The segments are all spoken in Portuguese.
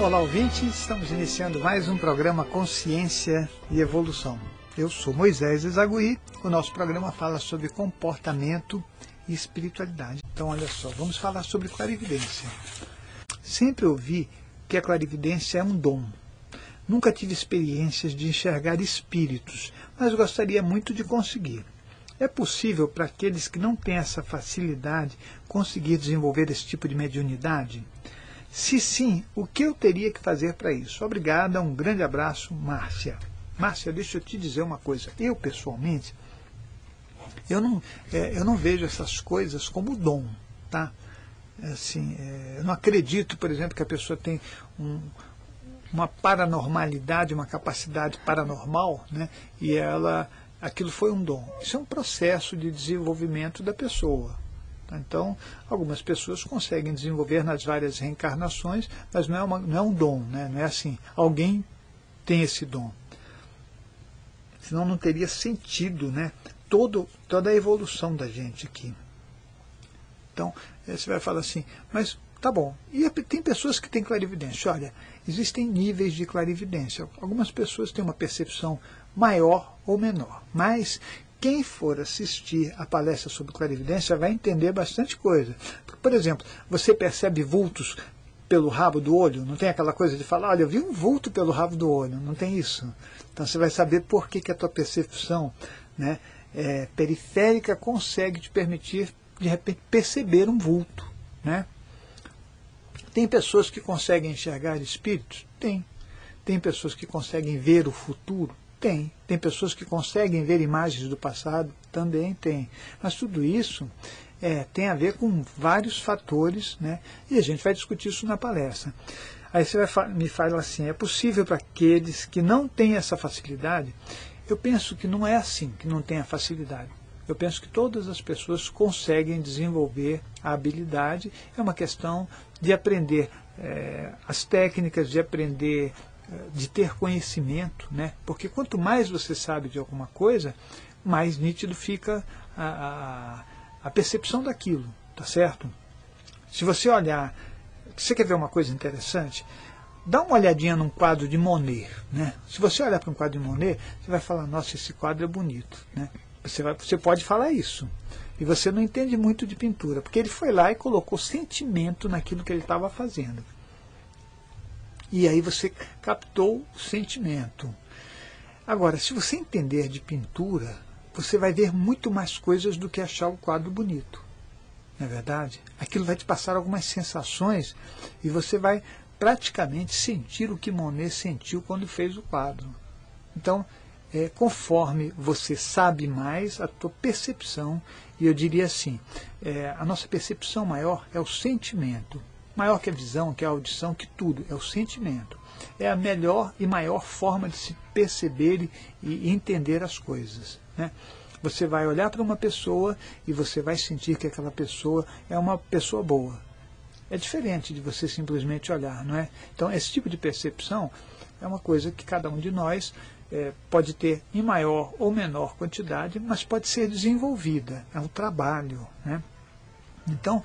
Olá, ouvintes! Estamos iniciando mais um programa Consciência e Evolução. Eu sou Moisés Ezagui. O nosso programa fala sobre comportamento e espiritualidade. Então, olha só, vamos falar sobre clarividência. Sempre ouvi que a clarividência é um dom. Nunca tive experiências de enxergar espíritos, mas gostaria muito de conseguir. É possível para aqueles que não têm essa facilidade conseguir desenvolver esse tipo de mediunidade? Se sim, o que eu teria que fazer para isso? Obrigada, um grande abraço, Márcia. Márcia, deixa eu te dizer uma coisa. Eu, pessoalmente, eu não, é, eu não vejo essas coisas como dom, tá? Assim, é, eu não acredito, por exemplo, que a pessoa tem um, uma paranormalidade, uma capacidade paranormal, né? E ela, aquilo foi um dom. Isso é um processo de desenvolvimento da pessoa. Então, algumas pessoas conseguem desenvolver nas várias reencarnações, mas não é, uma, não é um dom, né? não é assim, alguém tem esse dom. Senão não teria sentido né? Todo, toda a evolução da gente aqui. Então, você vai falar assim, mas tá bom. E tem pessoas que têm clarividência. Olha, existem níveis de clarividência. Algumas pessoas têm uma percepção maior ou menor. Mas quem for assistir a palestra sobre clarividência vai entender bastante coisa. Por exemplo, você percebe vultos pelo rabo do olho, não tem aquela coisa de falar, olha, eu vi um vulto pelo rabo do olho, não tem isso. Então você vai saber por que, que a tua percepção né, é, periférica consegue te permitir, de repente, perceber um vulto. Né? Tem pessoas que conseguem enxergar espíritos? Tem. Tem pessoas que conseguem ver o futuro? Tem. Tem pessoas que conseguem ver imagens do passado? Também tem. Mas tudo isso é, tem a ver com vários fatores, né? e a gente vai discutir isso na palestra. Aí você vai, me fala assim, é possível para aqueles que não têm essa facilidade? Eu penso que não é assim, que não tem a facilidade. Eu penso que todas as pessoas conseguem desenvolver a habilidade. É uma questão de aprender é, as técnicas, de aprender de ter conhecimento, né? porque quanto mais você sabe de alguma coisa, mais nítido fica a, a, a percepção daquilo, tá certo? Se você olhar, você quer ver uma coisa interessante? Dá uma olhadinha num quadro de Monet. Né? Se você olhar para um quadro de Monet, você vai falar, nossa, esse quadro é bonito. Né? Você, vai, você pode falar isso. E você não entende muito de pintura, porque ele foi lá e colocou sentimento naquilo que ele estava fazendo. E aí você captou o sentimento. Agora, se você entender de pintura, você vai ver muito mais coisas do que achar o quadro bonito. Não é verdade? Aquilo vai te passar algumas sensações e você vai praticamente sentir o que Monet sentiu quando fez o quadro. Então, é, conforme você sabe mais, a tua percepção, e eu diria assim, é, a nossa percepção maior é o sentimento maior que a visão, que a audição, que tudo, é o sentimento. É a melhor e maior forma de se perceber e entender as coisas. Né? Você vai olhar para uma pessoa e você vai sentir que aquela pessoa é uma pessoa boa. É diferente de você simplesmente olhar, não é? Então, esse tipo de percepção é uma coisa que cada um de nós é, pode ter em maior ou menor quantidade, mas pode ser desenvolvida. É um trabalho, né? Então,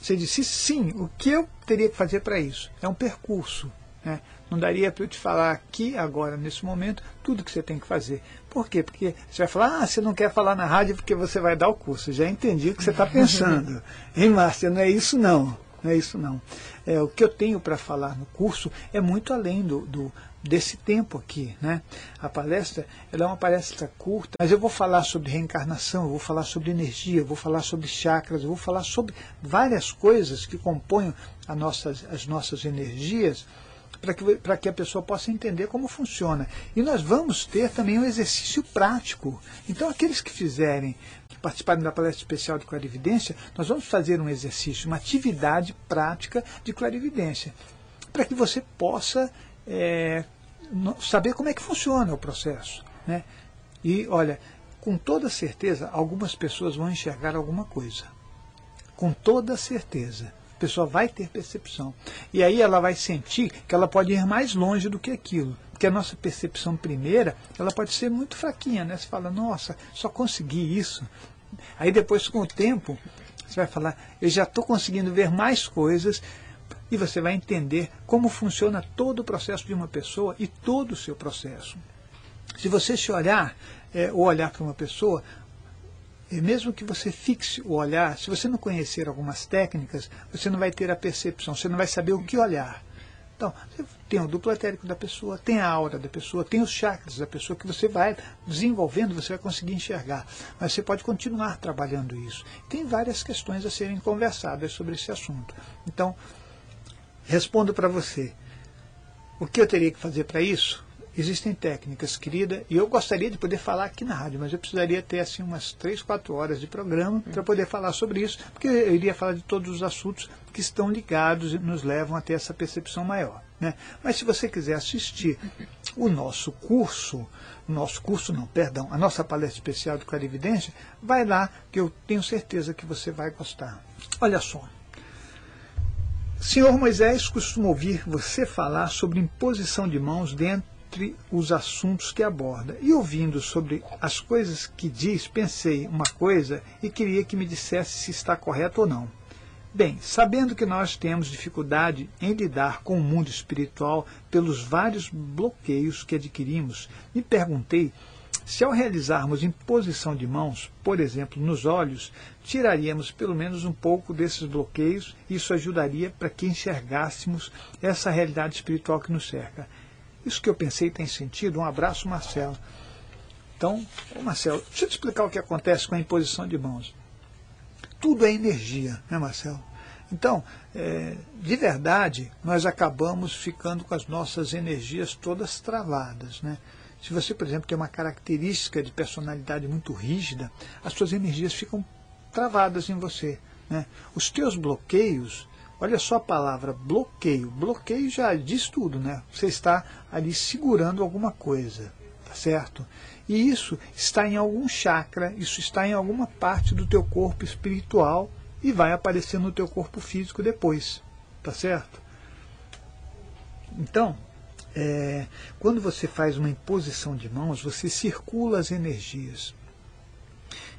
você disse sim, o que eu teria que fazer para isso? É um percurso. Né? Não daria para eu te falar aqui, agora, nesse momento, tudo que você tem que fazer. Por quê? Porque você vai falar, ah, você não quer falar na rádio porque você vai dar o curso. Já entendi o que você está pensando. hein, Márcia? Não é isso não. Não é isso não. É, o que eu tenho para falar no curso é muito além do, do, desse tempo aqui. Né? A palestra ela é uma palestra curta, mas eu vou falar sobre reencarnação, eu vou falar sobre energia, eu vou falar sobre chakras, eu vou falar sobre várias coisas que compõem a nossas, as nossas energias para que, que a pessoa possa entender como funciona. E nós vamos ter também um exercício prático. Então, aqueles que fizerem, que participarem da palestra especial de clarividência, nós vamos fazer um exercício, uma atividade prática de clarividência, para que você possa é, saber como é que funciona o processo. Né? E, olha, com toda certeza, algumas pessoas vão enxergar alguma coisa. Com toda certeza. A pessoa vai ter percepção. E aí ela vai sentir que ela pode ir mais longe do que aquilo. Porque a nossa percepção primeira, ela pode ser muito fraquinha, né? Você fala, nossa, só consegui isso. Aí depois, com o tempo, você vai falar, eu já estou conseguindo ver mais coisas, e você vai entender como funciona todo o processo de uma pessoa e todo o seu processo. Se você se olhar, é, ou olhar para uma pessoa, mesmo que você fixe o olhar, se você não conhecer algumas técnicas, você não vai ter a percepção, você não vai saber o que olhar. Então, tem o duplo etérico da pessoa, tem a aura da pessoa, tem os chakras da pessoa que você vai desenvolvendo, você vai conseguir enxergar. Mas você pode continuar trabalhando isso. Tem várias questões a serem conversadas sobre esse assunto. Então, respondo para você. O que eu teria que fazer para isso? Existem técnicas, querida, e eu gostaria de poder falar aqui na rádio, mas eu precisaria ter assim umas 3, 4 horas de programa para poder falar sobre isso, porque eu iria falar de todos os assuntos que estão ligados e nos levam a ter essa percepção maior. Né? Mas se você quiser assistir o nosso curso, nosso curso não, perdão, a nossa palestra especial de clarividência, vai lá que eu tenho certeza que você vai gostar. Olha só. Senhor Moisés costuma ouvir você falar sobre imposição de mãos dentro entre os assuntos que aborda. E ouvindo sobre as coisas que diz, pensei uma coisa e queria que me dissesse se está correto ou não. Bem, sabendo que nós temos dificuldade em lidar com o mundo espiritual pelos vários bloqueios que adquirimos, me perguntei se ao realizarmos imposição de mãos, por exemplo, nos olhos, tiraríamos pelo menos um pouco desses bloqueios, e isso ajudaria para que enxergássemos essa realidade espiritual que nos cerca. Isso que eu pensei tem sentido. Um abraço, Marcelo. Então, Marcelo, deixa eu te explicar o que acontece com a imposição de mãos. Tudo é energia, né, Marcelo? Então, é, de verdade, nós acabamos ficando com as nossas energias todas travadas. Né? Se você, por exemplo, tem uma característica de personalidade muito rígida, as suas energias ficam travadas em você. Né? Os teus bloqueios, Olha só a palavra bloqueio. Bloqueio já diz tudo, né? Você está ali segurando alguma coisa, tá certo? E isso está em algum chakra, isso está em alguma parte do teu corpo espiritual e vai aparecer no teu corpo físico depois, tá certo? Então, é, quando você faz uma imposição de mãos, você circula as energias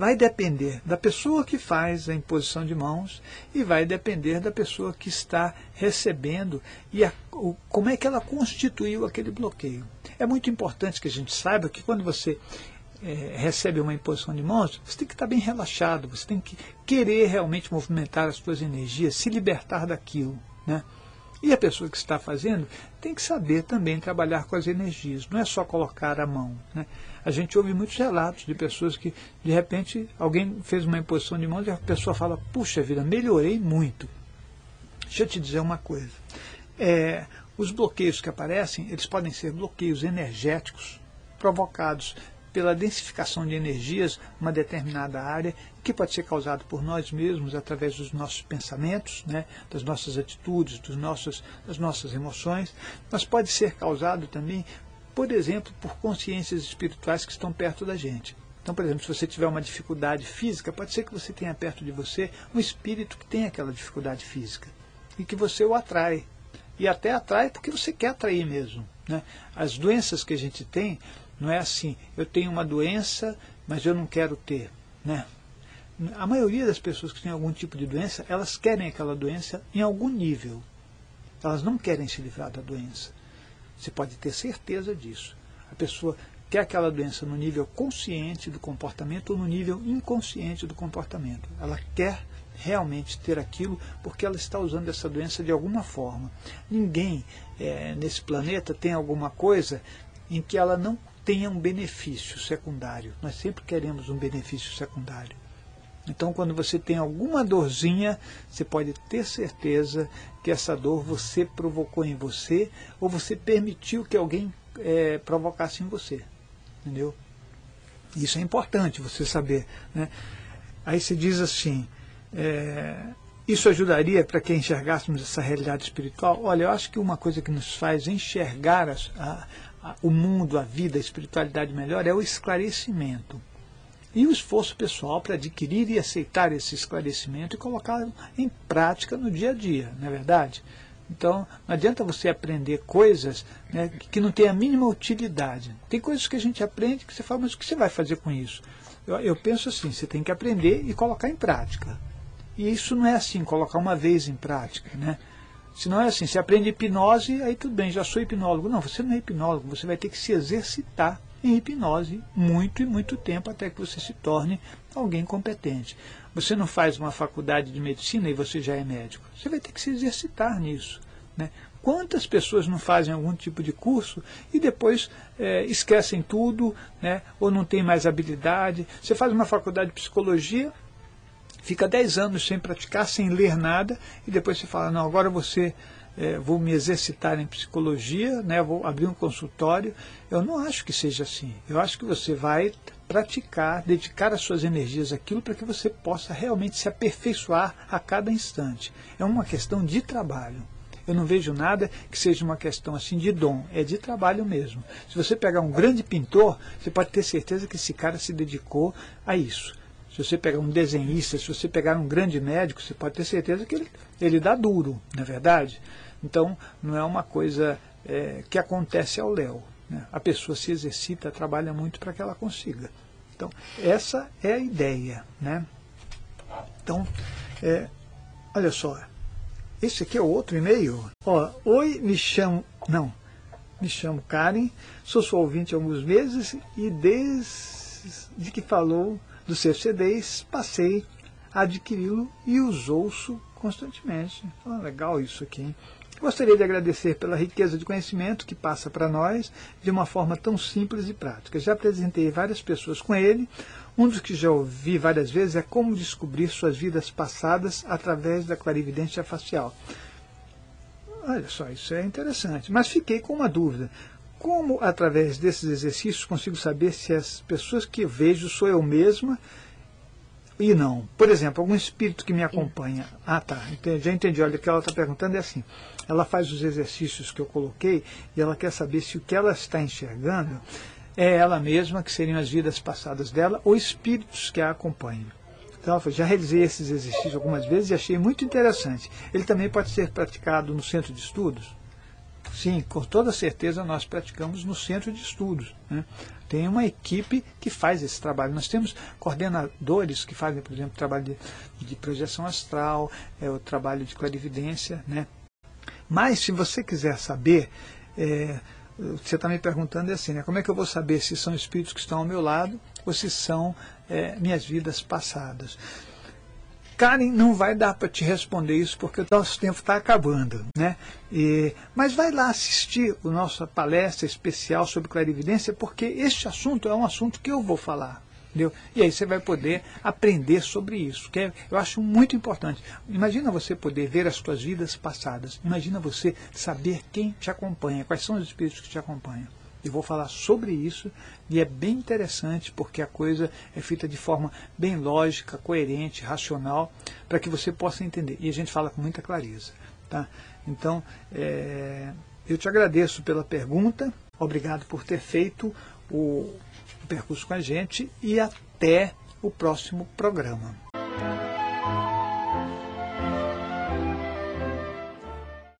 vai depender da pessoa que faz a imposição de mãos e vai depender da pessoa que está recebendo e a, o, como é que ela constituiu aquele bloqueio. É muito importante que a gente saiba que quando você é, recebe uma imposição de mãos, você tem que estar bem relaxado, você tem que querer realmente movimentar as suas energias, se libertar daquilo. Né? E a pessoa que está fazendo tem que saber também trabalhar com as energias, não é só colocar a mão. Né? A gente ouve muitos relatos de pessoas que, de repente, alguém fez uma imposição de mãos e a pessoa fala, puxa vida, melhorei muito. Deixa eu te dizer uma coisa. É, os bloqueios que aparecem, eles podem ser bloqueios energéticos provocados pela densificação de energias numa determinada área, que pode ser causado por nós mesmos através dos nossos pensamentos, né, das nossas atitudes, dos nossos, das nossas emoções, mas pode ser causado também por exemplo, por consciências espirituais que estão perto da gente. Então, por exemplo, se você tiver uma dificuldade física, pode ser que você tenha perto de você um espírito que tem aquela dificuldade física e que você o atrai. E até atrai porque você quer atrair mesmo. Né? As doenças que a gente tem, não é assim, eu tenho uma doença, mas eu não quero ter. Né? A maioria das pessoas que têm algum tipo de doença, elas querem aquela doença em algum nível. Elas não querem se livrar da doença. Você pode ter certeza disso. A pessoa quer aquela doença no nível consciente do comportamento ou no nível inconsciente do comportamento. Ela quer realmente ter aquilo porque ela está usando essa doença de alguma forma. Ninguém é, nesse planeta tem alguma coisa em que ela não tenha um benefício secundário. Nós sempre queremos um benefício secundário. Então, quando você tem alguma dorzinha, você pode ter certeza que essa dor você provocou em você ou você permitiu que alguém é, provocasse em você. Entendeu? Isso é importante você saber. Né? Aí se diz assim, é, isso ajudaria para que enxergássemos essa realidade espiritual? Olha, eu acho que uma coisa que nos faz enxergar a, a, a, o mundo, a vida, a espiritualidade melhor é o esclarecimento e o esforço pessoal para adquirir e aceitar esse esclarecimento e colocá-lo em prática no dia a dia, não é verdade? Então, não adianta você aprender coisas né, que não têm a mínima utilidade. Tem coisas que a gente aprende que você fala, mas o que você vai fazer com isso? Eu, eu penso assim, você tem que aprender e colocar em prática. E isso não é assim, colocar uma vez em prática. Né? Se não é assim, você aprende hipnose, aí tudo bem, já sou hipnólogo. Não, você não é hipnólogo, você vai ter que se exercitar em hipnose muito e muito tempo até que você se torne alguém competente. Você não faz uma faculdade de medicina e você já é médico. Você vai ter que se exercitar nisso. Né? Quantas pessoas não fazem algum tipo de curso e depois é, esquecem tudo, né? ou não tem mais habilidade? Você faz uma faculdade de psicologia, fica 10 anos sem praticar, sem ler nada, e depois você fala, não, agora você é, vou me exercitar em psicologia, né, vou abrir um consultório. Eu não acho que seja assim. Eu acho que você vai praticar, dedicar as suas energias àquilo para que você possa realmente se aperfeiçoar a cada instante. É uma questão de trabalho. Eu não vejo nada que seja uma questão assim de dom, é de trabalho mesmo. Se você pegar um grande pintor, você pode ter certeza que esse cara se dedicou a isso. Se você pegar um desenhista, se você pegar um grande médico, você pode ter certeza que ele, ele dá duro, não é verdade? Então, não é uma coisa é, que acontece ao léu. Né? A pessoa se exercita, trabalha muito para que ela consiga. Então, essa é a ideia. Né? Então, é, olha só, esse aqui é outro e-mail. Ó, Oi, me chamo. Não, me chamo Karen, sou sua ouvinte há alguns meses e desde que falou dos seus CDs, passei a adquiri-lo e os ouço constantemente. Legal isso aqui. Hein? Gostaria de agradecer pela riqueza de conhecimento que passa para nós de uma forma tão simples e prática. Já apresentei várias pessoas com ele. Um dos que já ouvi várias vezes é como descobrir suas vidas passadas através da clarividência facial. Olha só, isso é interessante. Mas fiquei com uma dúvida. Como, através desses exercícios, consigo saber se as pessoas que vejo sou eu mesma e não. Por exemplo, algum espírito que me acompanha. Ah, tá, entendi, já entendi. Olha, o que ela está perguntando é assim: ela faz os exercícios que eu coloquei e ela quer saber se o que ela está enxergando é ela mesma, que seriam as vidas passadas dela, ou espíritos que a acompanham. Então, ela falou, já realizei esses exercícios algumas vezes e achei muito interessante. Ele também pode ser praticado no centro de estudos? Sim, com toda certeza nós praticamos no centro de estudos. Né? Tem uma equipe que faz esse trabalho. Nós temos coordenadores que fazem, por exemplo, trabalho de, de projeção astral, é, o trabalho de clarividência. Né? Mas, se você quiser saber, é, você está me perguntando assim, né, como é que eu vou saber se são espíritos que estão ao meu lado ou se são é, minhas vidas passadas? Karen, não vai dar para te responder isso porque o nosso tempo está acabando. Né? E, mas vai lá assistir a nossa palestra especial sobre clarividência, porque este assunto é um assunto que eu vou falar. Entendeu? E aí você vai poder aprender sobre isso, que é, eu acho muito importante. Imagina você poder ver as suas vidas passadas. Imagina você saber quem te acompanha, quais são os espíritos que te acompanham. Eu vou falar sobre isso e é bem interessante porque a coisa é feita de forma bem lógica, coerente, racional, para que você possa entender. E a gente fala com muita clareza. Tá? Então, é, eu te agradeço pela pergunta, obrigado por ter feito o, o percurso com a gente e até o próximo programa.